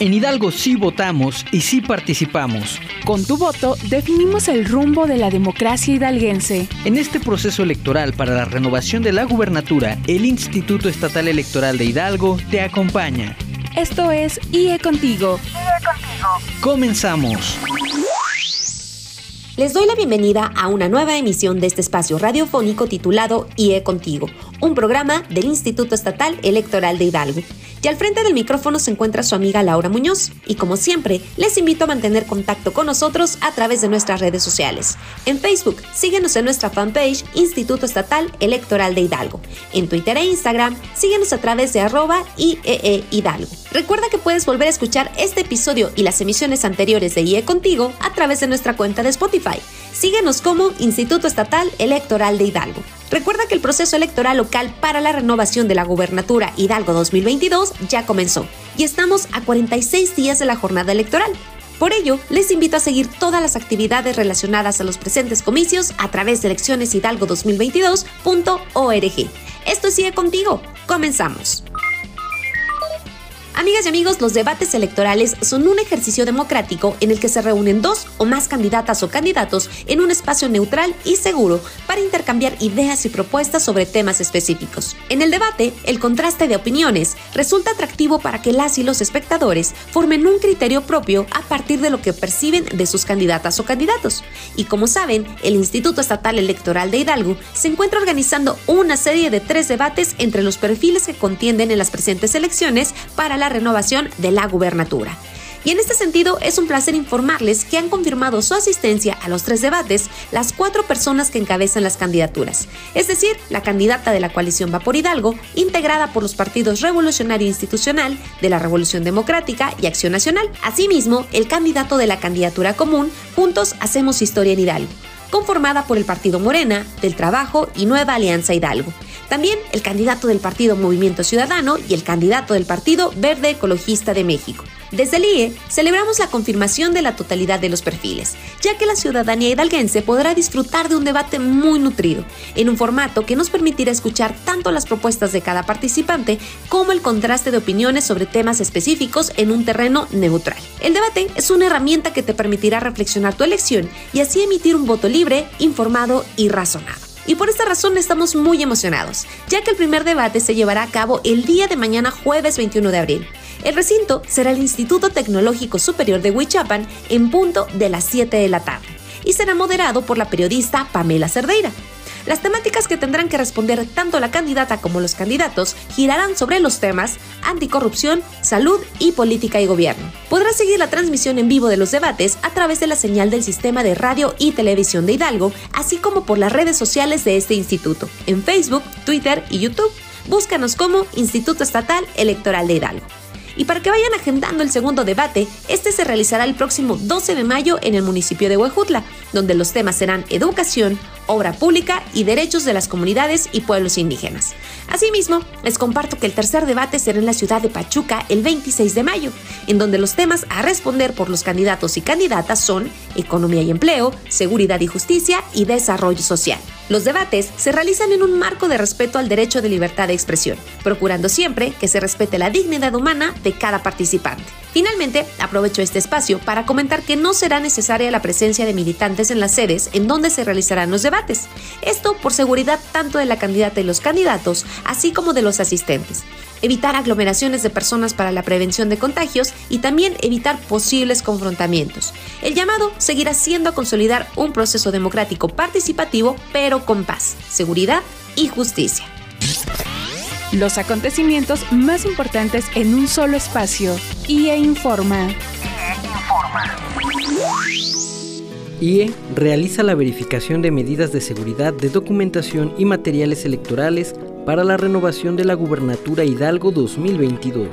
En Hidalgo sí votamos y sí participamos. Con tu voto definimos el rumbo de la democracia hidalguense. En este proceso electoral para la renovación de la gubernatura, el Instituto Estatal Electoral de Hidalgo te acompaña. Esto es IE Contigo. IE Contigo. Comenzamos. Les doy la bienvenida a una nueva emisión de este espacio radiofónico titulado IE Contigo, un programa del Instituto Estatal Electoral de Hidalgo. Y al frente del micrófono se encuentra su amiga Laura Muñoz. Y como siempre, les invito a mantener contacto con nosotros a través de nuestras redes sociales. En Facebook, síguenos en nuestra fanpage Instituto Estatal Electoral de Hidalgo. En Twitter e Instagram, síguenos a través de arroba IEE Hidalgo. Recuerda que puedes volver a escuchar este episodio y las emisiones anteriores de IE Contigo a través de nuestra cuenta de Spotify. Síguenos como Instituto Estatal Electoral de Hidalgo. Recuerda que el proceso electoral local para la renovación de la gubernatura Hidalgo 2022 ya comenzó y estamos a 46 días de la jornada electoral. Por ello, les invito a seguir todas las actividades relacionadas a los presentes comicios a través de eleccioneshidalgo2022.org. Esto sigue contigo. Comenzamos. Amigas y amigos, los debates electorales son un ejercicio democrático en el que se reúnen dos o más candidatas o candidatos en un espacio neutral y seguro para intercambiar ideas y propuestas sobre temas específicos. En el debate, el contraste de opiniones resulta atractivo para que las y los espectadores formen un criterio propio a partir de lo que perciben de sus candidatas o candidatos. Y como saben, el Instituto Estatal Electoral de Hidalgo se encuentra organizando una serie de tres debates entre los perfiles que contienden en las presentes elecciones para la renovación de la gubernatura. Y en este sentido es un placer informarles que han confirmado su asistencia a los tres debates las cuatro personas que encabezan las candidaturas, es decir, la candidata de la coalición Va por Hidalgo, integrada por los partidos Revolucionario Institucional, de la Revolución Democrática y Acción Nacional. Asimismo, el candidato de la candidatura común, Juntos Hacemos Historia en Hidalgo, conformada por el Partido Morena, del Trabajo y Nueva Alianza Hidalgo. También el candidato del Partido Movimiento Ciudadano y el candidato del Partido Verde Ecologista de México. Desde el IE celebramos la confirmación de la totalidad de los perfiles, ya que la ciudadanía hidalguense podrá disfrutar de un debate muy nutrido, en un formato que nos permitirá escuchar tanto las propuestas de cada participante como el contraste de opiniones sobre temas específicos en un terreno neutral. El debate es una herramienta que te permitirá reflexionar tu elección y así emitir un voto libre, informado y razonado. Y por esta razón estamos muy emocionados, ya que el primer debate se llevará a cabo el día de mañana jueves 21 de abril. El recinto será el Instituto Tecnológico Superior de Huichapan en punto de las 7 de la tarde y será moderado por la periodista Pamela Cerdeira. Las temáticas que tendrán que responder tanto la candidata como los candidatos girarán sobre los temas anticorrupción, salud y política y gobierno. Podrás seguir la transmisión en vivo de los debates a través de la señal del sistema de radio y televisión de Hidalgo, así como por las redes sociales de este instituto, en Facebook, Twitter y YouTube. Búscanos como Instituto Estatal Electoral de Hidalgo. Y para que vayan agendando el segundo debate, este se realizará el próximo 12 de mayo en el municipio de Huejutla, donde los temas serán educación, obra pública y derechos de las comunidades y pueblos indígenas. Asimismo, les comparto que el tercer debate será en la ciudad de Pachuca el 26 de mayo, en donde los temas a responder por los candidatos y candidatas son economía y empleo, seguridad y justicia y desarrollo social. Los debates se realizan en un marco de respeto al derecho de libertad de expresión, procurando siempre que se respete la dignidad humana de cada participante. Finalmente, aprovecho este espacio para comentar que no será necesaria la presencia de militantes en las sedes en donde se realizarán los debates. Esto por seguridad tanto de la candidata y los candidatos, así como de los asistentes. Evitar aglomeraciones de personas para la prevención de contagios y también evitar posibles confrontamientos. El llamado seguirá siendo a consolidar un proceso democrático participativo, pero con paz, seguridad y justicia. Los acontecimientos más importantes en un solo espacio. IE Informa. IE realiza la verificación de medidas de seguridad de documentación y materiales electorales para la renovación de la Gubernatura Hidalgo 2022.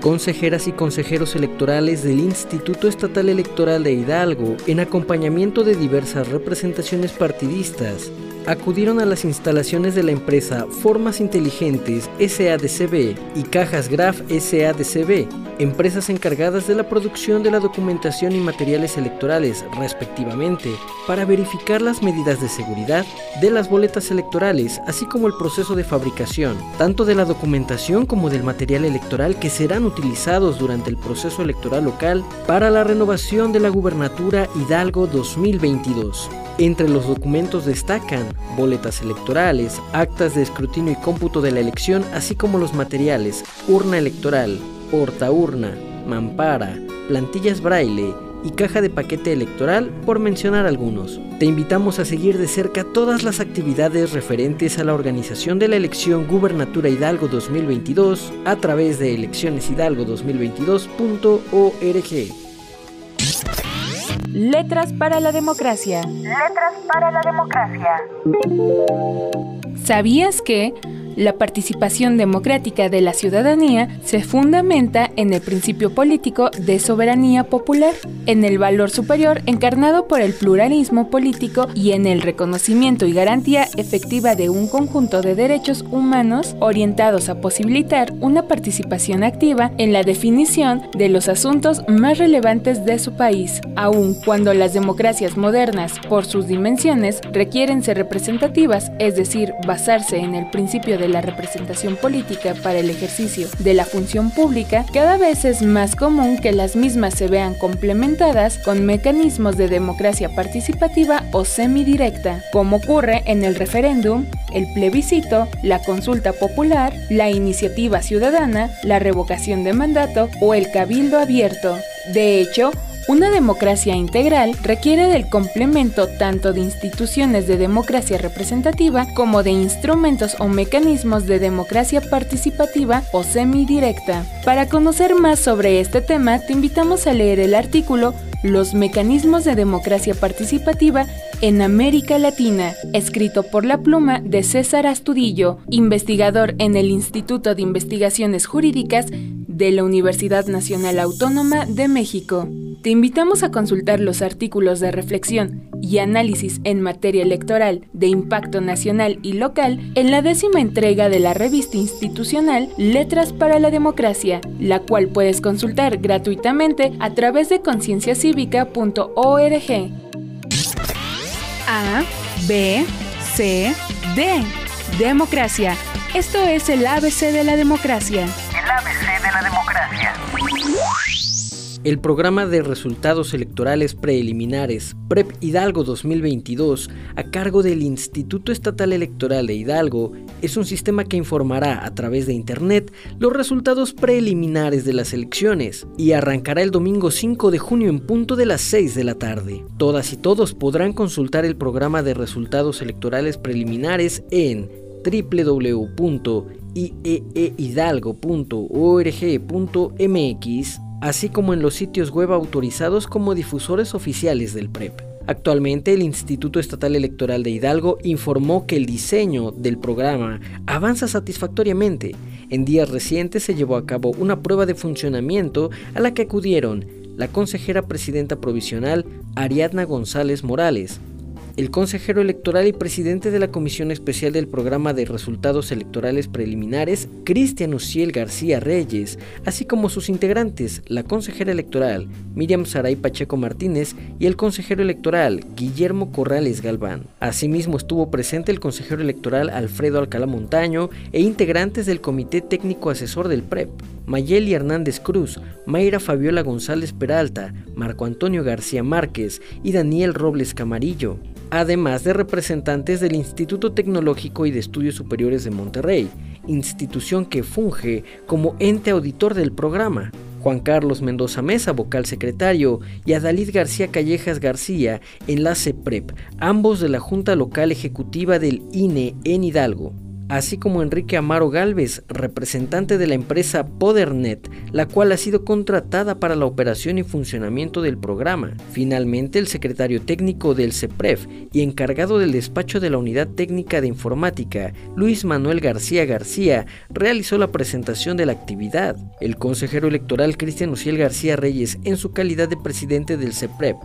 Consejeras y consejeros electorales del Instituto Estatal Electoral de Hidalgo, en acompañamiento de diversas representaciones partidistas, acudieron a las instalaciones de la empresa Formas Inteligentes SADCB y Cajas Graf SADCB, empresas encargadas de la producción de la documentación y materiales electorales, respectivamente, para verificar las medidas de seguridad de las boletas electorales, así como el proceso de fabricación, tanto de la documentación como del material electoral que serán utilizados durante el proceso electoral local para la renovación de la gubernatura Hidalgo 2022. Entre los documentos destacan boletas electorales, actas de escrutinio y cómputo de la elección, así como los materiales, urna electoral, portaurna, mampara, plantillas braille y caja de paquete electoral, por mencionar algunos. Te invitamos a seguir de cerca todas las actividades referentes a la organización de la elección Gubernatura Hidalgo 2022 a través de eleccioneshidalgo2022.org. Letras para la democracia. Letras para la democracia. ¿Sabías que la participación democrática de la ciudadanía se fundamenta en el principio político de soberanía popular, en el valor superior encarnado por el pluralismo político y en el reconocimiento y garantía efectiva de un conjunto de derechos humanos orientados a posibilitar una participación activa en la definición de los asuntos más relevantes de su país, aun cuando las democracias modernas, por sus dimensiones, requieren ser representativas, es decir, basarse en el principio de la representación política para el ejercicio de la función pública, cada vez es más común que las mismas se vean complementadas con mecanismos de democracia participativa o semidirecta, como ocurre en el referéndum, el plebiscito, la consulta popular, la iniciativa ciudadana, la revocación de mandato o el cabildo abierto. De hecho, una democracia integral requiere del complemento tanto de instituciones de democracia representativa como de instrumentos o mecanismos de democracia participativa o semidirecta. Para conocer más sobre este tema, te invitamos a leer el artículo Los mecanismos de democracia participativa en América Latina, escrito por la pluma de César Astudillo, investigador en el Instituto de Investigaciones Jurídicas de la Universidad Nacional Autónoma de México. Te invitamos a consultar los artículos de reflexión y análisis en materia electoral de impacto nacional y local en la décima entrega de la revista institucional Letras para la Democracia, la cual puedes consultar gratuitamente a través de concienciacívica.org. A, B, C, D. Democracia. Esto es el ABC de la democracia. El ABC de la democracia. El programa de resultados electorales preliminares PREP Hidalgo 2022 a cargo del Instituto Estatal Electoral de Hidalgo es un sistema que informará a través de Internet los resultados preliminares de las elecciones y arrancará el domingo 5 de junio en punto de las 6 de la tarde. Todas y todos podrán consultar el programa de resultados electorales preliminares en www.ieehidalgo.org.mx así como en los sitios web autorizados como difusores oficiales del PREP. Actualmente el Instituto Estatal Electoral de Hidalgo informó que el diseño del programa avanza satisfactoriamente. En días recientes se llevó a cabo una prueba de funcionamiento a la que acudieron la consejera presidenta provisional Ariadna González Morales, el consejero electoral y presidente de la Comisión Especial del Programa de Resultados Electorales Preliminares, Cristian Uciel García Reyes, así como sus integrantes, la consejera electoral, Miriam Saray Pacheco Martínez, y el consejero electoral, Guillermo Corrales Galván. Asimismo estuvo presente el consejero electoral Alfredo Alcalá Montaño e integrantes del Comité Técnico Asesor del PREP. Mayeli Hernández Cruz, Mayra Fabiola González Peralta, Marco Antonio García Márquez y Daniel Robles Camarillo además de representantes del Instituto Tecnológico y de Estudios Superiores de Monterrey, institución que funge como ente auditor del programa. Juan Carlos Mendoza Mesa, vocal secretario, y Adalid García Callejas García, enlace PREP, ambos de la Junta Local Ejecutiva del INE en Hidalgo así como Enrique Amaro Galvez, representante de la empresa Podernet, la cual ha sido contratada para la operación y funcionamiento del programa. Finalmente, el secretario técnico del CEPREF y encargado del despacho de la Unidad Técnica de Informática, Luis Manuel García García, realizó la presentación de la actividad. El consejero electoral Cristian Uciel García Reyes, en su calidad de presidente del CEPREP,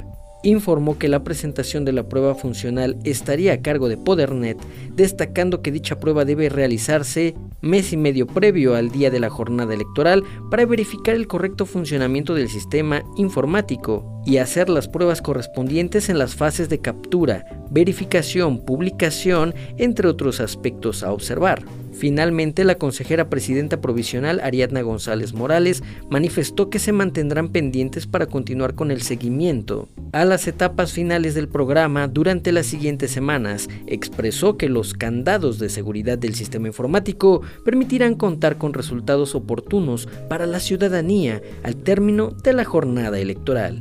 informó que la presentación de la prueba funcional estaría a cargo de Podernet, destacando que dicha prueba debe realizarse mes y medio previo al día de la jornada electoral para verificar el correcto funcionamiento del sistema informático y hacer las pruebas correspondientes en las fases de captura, verificación, publicación, entre otros aspectos a observar. Finalmente, la consejera presidenta provisional Ariadna González Morales manifestó que se mantendrán pendientes para continuar con el seguimiento a las etapas finales del programa durante las siguientes semanas. Expresó que los candados de seguridad del sistema informático permitirán contar con resultados oportunos para la ciudadanía al término de la jornada electoral.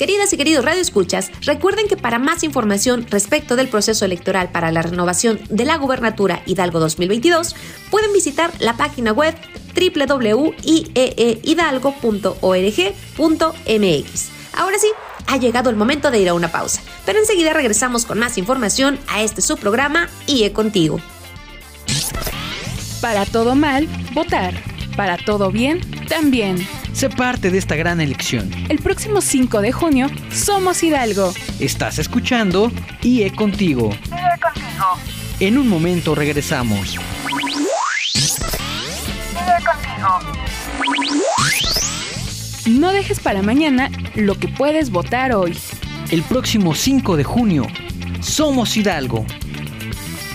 Queridas y queridos radioescuchas, recuerden que para más información respecto del proceso electoral para la renovación de la gubernatura Hidalgo 2022, pueden visitar la página web www.ieehidalgo.org.mx. Ahora sí, ha llegado el momento de ir a una pausa, pero enseguida regresamos con más información a este subprograma IE Contigo. Para todo mal, votar. Para todo bien, también. Sé parte de esta gran elección. El próximo 5 de junio, somos Hidalgo. Estás escuchando IE Contigo. IE Contigo. En un momento regresamos. IE Contigo. No dejes para mañana lo que puedes votar hoy. El próximo 5 de junio, somos Hidalgo.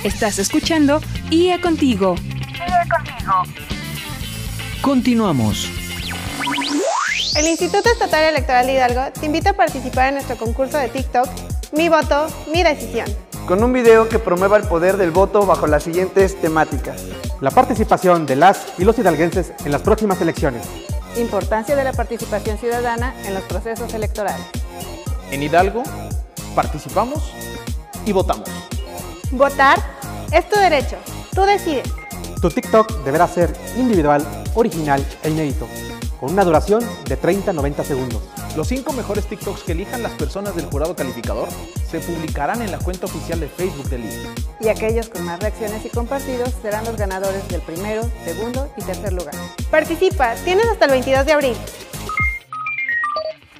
Estás escuchando IE Contigo. IE Contigo. Continuamos. El Instituto Estatal Electoral de Hidalgo te invita a participar en nuestro concurso de TikTok Mi voto, mi decisión. Con un video que promueva el poder del voto bajo las siguientes temáticas. La participación de las y los hidalguenses en las próximas elecciones. Importancia de la participación ciudadana en los procesos electorales. En Hidalgo, participamos y votamos. Votar es tu derecho. Tú decides. Tu TikTok deberá ser individual, original e inédito, con una duración de 30-90 segundos. Los cinco mejores TikToks que elijan las personas del jurado calificador se publicarán en la cuenta oficial de Facebook del IE. Y aquellos con más reacciones y compartidos serán los ganadores del primero, segundo y tercer lugar. Participa. Tienes hasta el 22 de abril.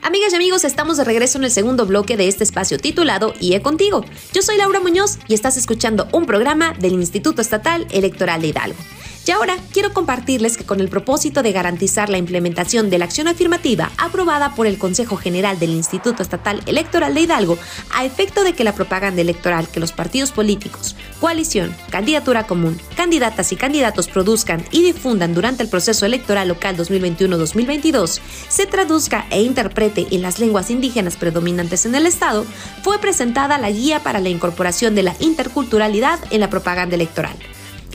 Amigas y amigos, estamos de regreso en el segundo bloque de este espacio titulado IE Contigo. Yo soy Laura Muñoz y estás escuchando un programa del Instituto Estatal Electoral de Hidalgo. Y ahora quiero compartirles que con el propósito de garantizar la implementación de la acción afirmativa aprobada por el Consejo General del Instituto Estatal Electoral de Hidalgo, a efecto de que la propaganda electoral que los partidos políticos, coalición, candidatura común, candidatas y candidatos produzcan y difundan durante el proceso electoral local 2021-2022 se traduzca e interprete en las lenguas indígenas predominantes en el Estado, fue presentada la guía para la incorporación de la interculturalidad en la propaganda electoral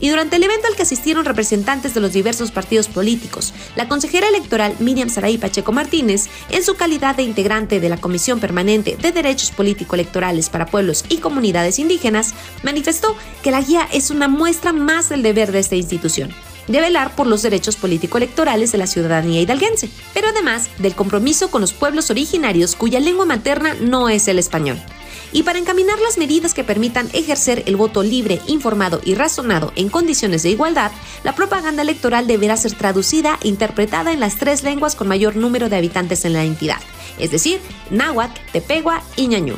y durante el evento al que asistieron representantes de los diversos partidos políticos, la consejera electoral Miriam Saraí Pacheco Martínez, en su calidad de integrante de la Comisión Permanente de Derechos Político-Electorales para Pueblos y Comunidades Indígenas, manifestó que la guía es una muestra más del deber de esta institución de velar por los derechos político-electorales de la ciudadanía hidalguense, pero además del compromiso con los pueblos originarios cuya lengua materna no es el español y para encaminar las medidas que permitan ejercer el voto libre, informado y razonado en condiciones de igualdad, la propaganda electoral deberá ser traducida e interpretada en las tres lenguas con mayor número de habitantes en la entidad, es decir, náhuatl, tepegua y ñañú.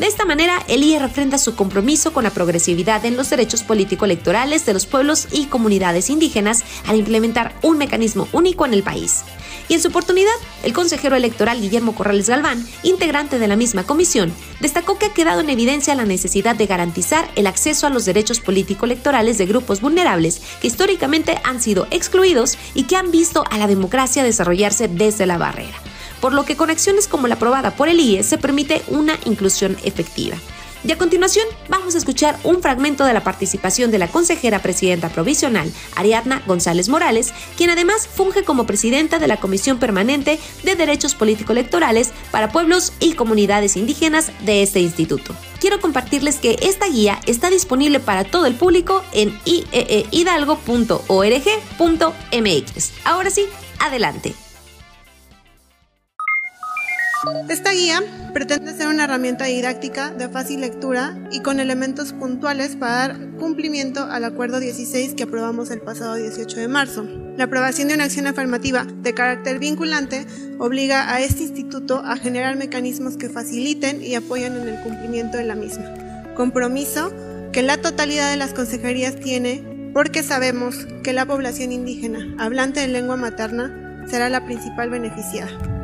De esta manera, el IE refrenda su compromiso con la progresividad en los derechos político-electorales de los pueblos y comunidades indígenas al implementar un mecanismo único en el país. Y en su oportunidad, el consejero electoral Guillermo Corrales Galván, integrante de la misma comisión, destacó que ha quedado en evidencia la necesidad de garantizar el acceso a los derechos político-electorales de grupos vulnerables que históricamente han sido excluidos y que han visto a la democracia desarrollarse desde la barrera por lo que con acciones como la aprobada por el IE se permite una inclusión efectiva. Y a continuación vamos a escuchar un fragmento de la participación de la consejera presidenta provisional, Ariadna González Morales, quien además funge como presidenta de la Comisión Permanente de Derechos Político-Electorales para Pueblos y Comunidades Indígenas de este instituto. Quiero compartirles que esta guía está disponible para todo el público en ieehidalgo.org.mx. Ahora sí, adelante. Esta guía pretende ser una herramienta didáctica de fácil lectura y con elementos puntuales para dar cumplimiento al Acuerdo 16 que aprobamos el pasado 18 de marzo. La aprobación de una acción afirmativa de carácter vinculante obliga a este instituto a generar mecanismos que faciliten y apoyen en el cumplimiento de la misma. Compromiso que la totalidad de las consejerías tiene porque sabemos que la población indígena hablante de lengua materna será la principal beneficiada.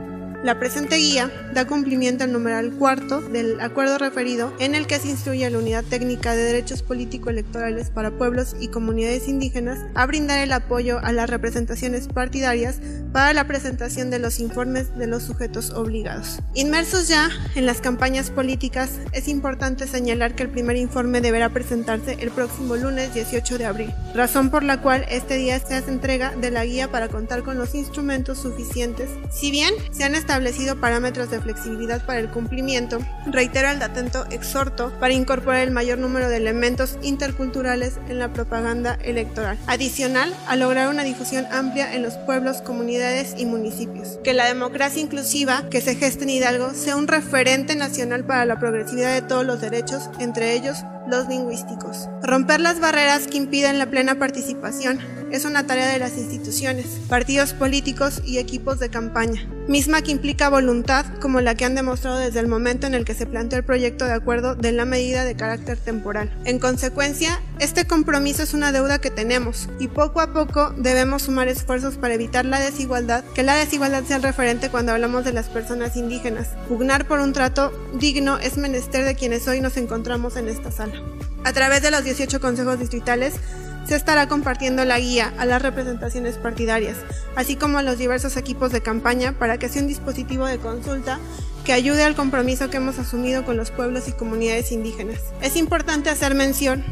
La presente guía da cumplimiento al numeral cuarto del acuerdo referido en el que se instruye a la Unidad Técnica de Derechos Político-Electorales para Pueblos y Comunidades Indígenas a brindar el apoyo a las representaciones partidarias para la presentación de los informes de los sujetos obligados. Inmersos ya en las campañas políticas, es importante señalar que el primer informe deberá presentarse el próximo lunes 18 de abril, razón por la cual este día se hace entrega de la guía para contar con los instrumentos suficientes. Si bien se han establecido establecido parámetros de flexibilidad para el cumplimiento, reitero el atento exhorto para incorporar el mayor número de elementos interculturales en la propaganda electoral. Adicional, a lograr una difusión amplia en los pueblos, comunidades y municipios. Que la democracia inclusiva que se geste en Hidalgo sea un referente nacional para la progresividad de todos los derechos, entre ellos los lingüísticos. Romper las barreras que impiden la plena participación es una tarea de las instituciones, partidos políticos y equipos de campaña, misma que implica voluntad como la que han demostrado desde el momento en el que se planteó el proyecto de acuerdo de la medida de carácter temporal. En consecuencia, este compromiso es una deuda que tenemos y poco a poco debemos sumar esfuerzos para evitar la desigualdad, que la desigualdad sea referente cuando hablamos de las personas indígenas. Pugnar por un trato digno es menester de quienes hoy nos encontramos en esta sala. A través de los 18 consejos distritales se estará compartiendo la guía a las representaciones partidarias, así como a los diversos equipos de campaña para que sea un dispositivo de consulta que ayude al compromiso que hemos asumido con los pueblos y comunidades indígenas. Es importante hacer mención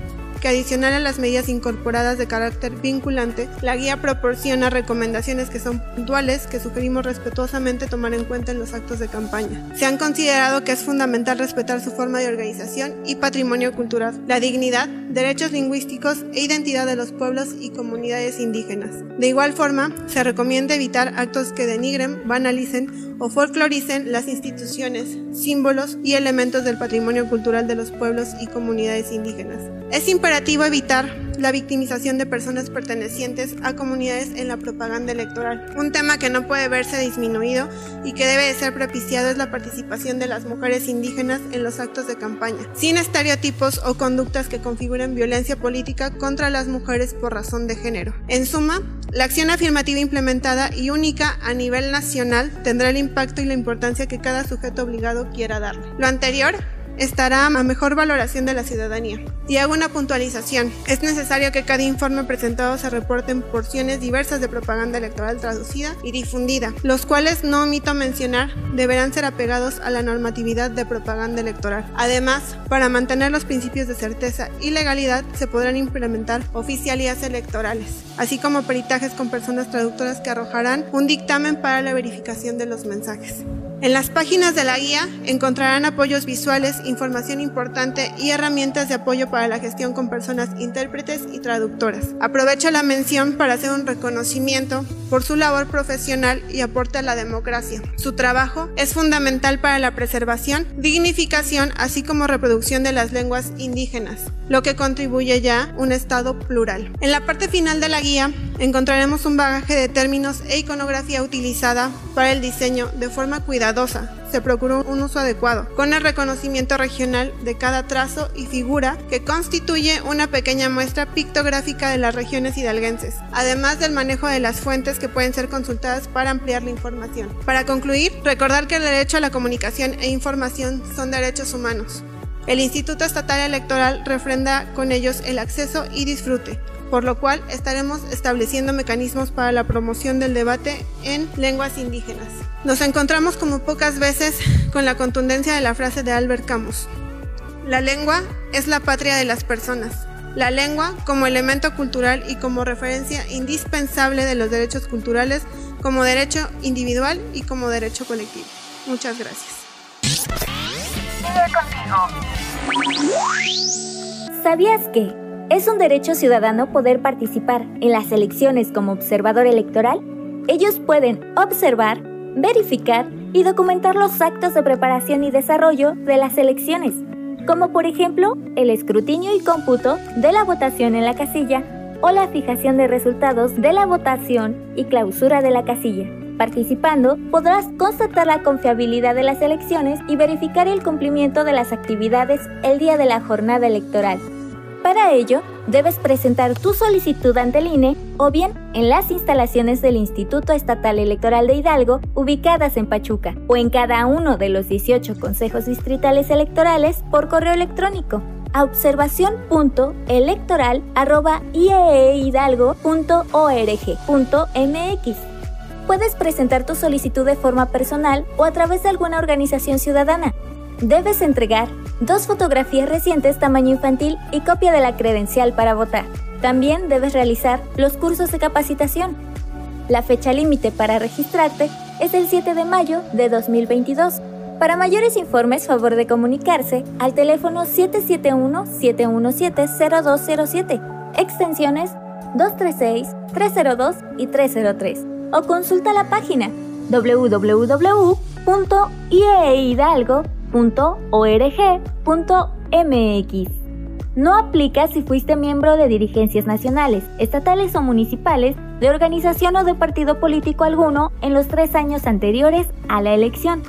adicional a las medidas incorporadas de carácter vinculante, la guía proporciona recomendaciones que son puntuales que sugerimos respetuosamente tomar en cuenta en los actos de campaña. Se han considerado que es fundamental respetar su forma de organización y patrimonio cultural, la dignidad, derechos lingüísticos e identidad de los pueblos y comunidades indígenas. De igual forma, se recomienda evitar actos que denigren, banalicen o folcloricen las instituciones, símbolos y elementos del patrimonio cultural de los pueblos y comunidades indígenas. Es imperativo evitar la victimización de personas pertenecientes a comunidades en la propaganda electoral. Un tema que no puede verse disminuido y que debe de ser propiciado es la participación de las mujeres indígenas en los actos de campaña, sin estereotipos o conductas que configuren violencia política contra las mujeres por razón de género. En suma, la acción afirmativa implementada y única a nivel nacional tendrá el impacto y la importancia que cada sujeto obligado quiera darle. Lo anterior estará a mejor valoración de la ciudadanía. Y hago una puntualización. Es necesario que cada informe presentado se reporten porciones diversas de propaganda electoral traducida y difundida, los cuales no omito mencionar deberán ser apegados a la normatividad de propaganda electoral. Además, para mantener los principios de certeza y legalidad se podrán implementar oficialías electorales, así como peritajes con personas traductoras que arrojarán un dictamen para la verificación de los mensajes. En las páginas de la guía encontrarán apoyos visuales, información importante y herramientas de apoyo para la gestión con personas intérpretes y traductoras. Aprovecho la mención para hacer un reconocimiento por su labor profesional y aporte a la democracia. Su trabajo es fundamental para la preservación, dignificación, así como reproducción de las lenguas indígenas, lo que contribuye ya a un Estado plural. En la parte final de la guía encontraremos un bagaje de términos e iconografía utilizada para el diseño de forma cuidadosa. Se procuró un uso adecuado, con el reconocimiento regional de cada trazo y figura que constituye una pequeña muestra pictográfica de las regiones hidalguenses, además del manejo de las fuentes que pueden ser consultadas para ampliar la información. Para concluir, recordar que el derecho a la comunicación e información son derechos humanos. El Instituto Estatal Electoral refrenda con ellos el acceso y disfrute, por lo cual estaremos estableciendo mecanismos para la promoción del debate en lenguas indígenas. Nos encontramos como pocas veces con la contundencia de la frase de Albert Camus. La lengua es la patria de las personas. La lengua como elemento cultural y como referencia indispensable de los derechos culturales como derecho individual y como derecho colectivo. Muchas gracias. ¿Sabías que ¿Es un derecho ciudadano poder participar en las elecciones como observador electoral? Ellos pueden observar, verificar y documentar los actos de preparación y desarrollo de las elecciones, como por ejemplo el escrutinio y cómputo de la votación en la casilla o la fijación de resultados de la votación y clausura de la casilla. Participando, podrás constatar la confiabilidad de las elecciones y verificar el cumplimiento de las actividades el día de la jornada electoral. Para ello, debes presentar tu solicitud ante el INE o bien en las instalaciones del Instituto Estatal Electoral de Hidalgo ubicadas en Pachuca o en cada uno de los 18 consejos distritales electorales por correo electrónico a observación.electoral.ieehidalgo.org.mx. Puedes presentar tu solicitud de forma personal o a través de alguna organización ciudadana. Debes entregar dos fotografías recientes tamaño infantil y copia de la credencial para votar. También debes realizar los cursos de capacitación. La fecha límite para registrarte es el 7 de mayo de 2022. Para mayores informes, favor de comunicarse al teléfono 771-717-0207, extensiones 236, 302 y 303, o consulta la página www.iehidalgo.org.mx. No aplica si fuiste miembro de dirigencias nacionales, estatales o municipales, de organización o de partido político alguno en los tres años anteriores a la elección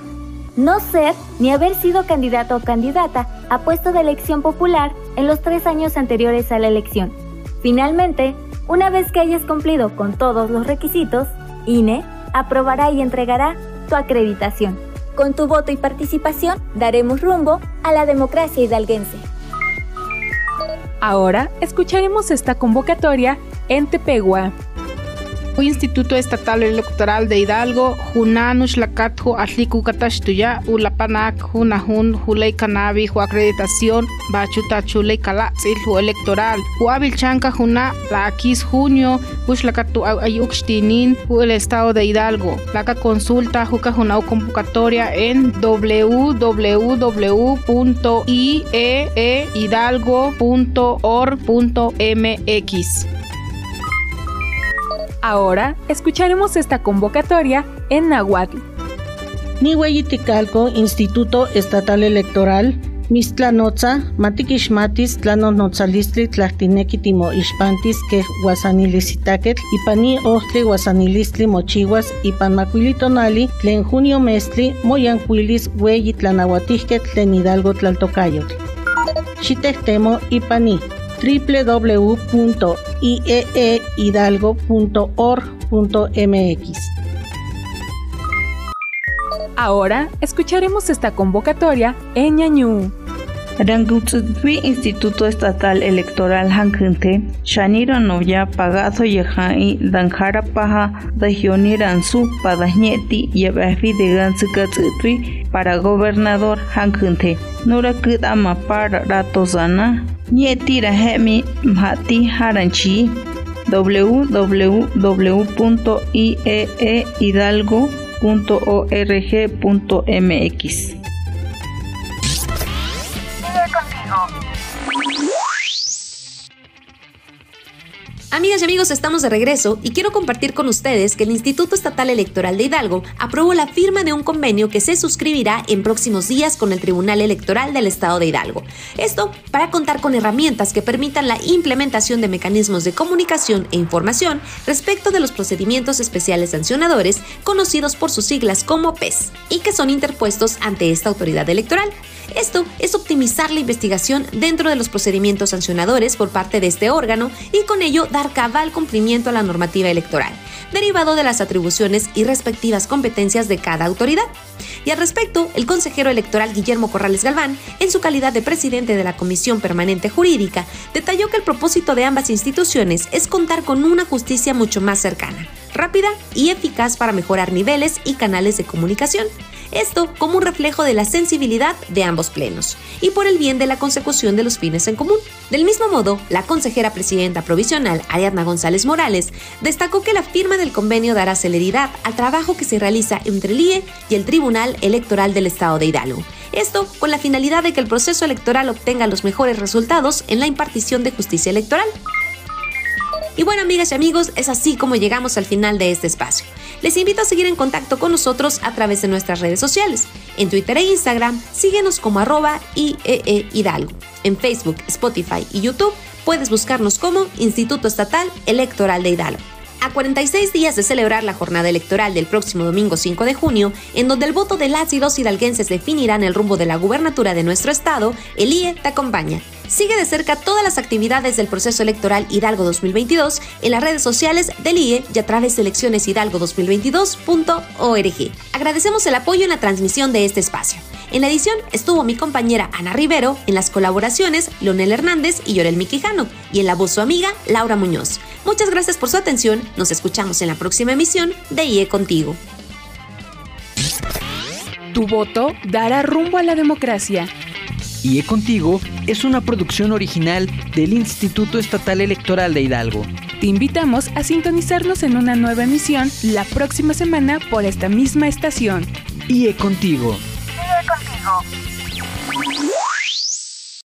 no ser ni haber sido candidato o candidata a puesto de elección popular en los tres años anteriores a la elección. Finalmente, una vez que hayas cumplido con todos los requisitos, INE aprobará y entregará tu acreditación. Con tu voto y participación daremos rumbo a la democracia hidalguense. Ahora escucharemos esta convocatoria en Tepegua. Instituto Estatal Electoral de Hidalgo, Junanush Lakatju Atliku Katashtuya, Ulapanak, Junahun, Julei Canabi, Acreditación, Bachuta Chulei Kalatzil, Electoral, Ju Chanca Juna, la Aquis Junio, Bushlakatu Ayuxtinin, el Estado de Hidalgo. La consulta Juca Junau convocatoria en www.ieehidalgo.org.mx. Ahora escucharemos esta convocatoria en Nahuatl. Nihueyiticalco, Instituto Estatal Electoral, Mistlanotza, Matikishmatis, Tlanonotzalistli, Tlachtinekitimo Ishpantis, que Guasanilisitaketl, Ipani Ohtli, Guasanilistli, Mochihuas, Ipan Macuilitonali, Tlen Junio Mestli, Moyancuilis, Hueyi, Tlanahuatijket, Tlen Hidalgo, Ipani www.ieehidalgo.org.mx. Ahora escucharemos esta convocatoria en Ñañú. Rangutzutwi Instituto Estatal Electoral Hankente, Shanira Novya Pagazo Yehai, Danjara Paja, Dajioniran Su Padajñeti, Yebafi de Gansukatzutwi para gobernador Hankente, Nura Kudama para Ratozana, Nietira Hemi Mhati Haranchi, www.ieehidalgo.org.mx. Amigas y amigos, estamos de regreso y quiero compartir con ustedes que el Instituto Estatal Electoral de Hidalgo aprobó la firma de un convenio que se suscribirá en próximos días con el Tribunal Electoral del Estado de Hidalgo. Esto para contar con herramientas que permitan la implementación de mecanismos de comunicación e información respecto de los procedimientos especiales sancionadores, conocidos por sus siglas como PES, y que son interpuestos ante esta autoridad electoral. Esto es optimizar la investigación dentro de los procedimientos sancionadores por parte de este órgano y con ello dar cabal cumplimiento a la normativa electoral, derivado de las atribuciones y respectivas competencias de cada autoridad. Y al respecto, el consejero electoral Guillermo Corrales Galván, en su calidad de presidente de la Comisión Permanente Jurídica, detalló que el propósito de ambas instituciones es contar con una justicia mucho más cercana, rápida y eficaz para mejorar niveles y canales de comunicación esto como un reflejo de la sensibilidad de ambos plenos y por el bien de la consecución de los fines en común. Del mismo modo, la consejera presidenta provisional Ariadna González Morales destacó que la firma del convenio dará celeridad al trabajo que se realiza entre el IE y el Tribunal Electoral del Estado de Hidalgo. Esto con la finalidad de que el proceso electoral obtenga los mejores resultados en la impartición de justicia electoral. Y bueno, amigas y amigos, es así como llegamos al final de este espacio. Les invito a seguir en contacto con nosotros a través de nuestras redes sociales. En Twitter e Instagram, síguenos como arroba IEE Hidalgo. En Facebook, Spotify y YouTube puedes buscarnos como Instituto Estatal Electoral de Hidalgo. A 46 días de celebrar la jornada electoral del próximo domingo 5 de junio, en donde el voto de las y los hidalguenses definirán el rumbo de la gubernatura de nuestro estado, el IE te acompaña. Sigue de cerca todas las actividades del proceso electoral Hidalgo 2022 en las redes sociales del IE y a través de eleccioneshidalgo2022.org. Agradecemos el apoyo en la transmisión de este espacio. En la edición estuvo mi compañera Ana Rivero, en las colaboraciones Leonel Hernández y Yorel Miquijano, y en la voz su amiga Laura Muñoz. Muchas gracias por su atención, nos escuchamos en la próxima emisión de IE Contigo. Tu voto dará rumbo a la democracia. IE Contigo es una producción original del Instituto Estatal Electoral de Hidalgo. Te invitamos a sintonizarnos en una nueva emisión la próxima semana por esta misma estación. IE Contigo. IE contigo.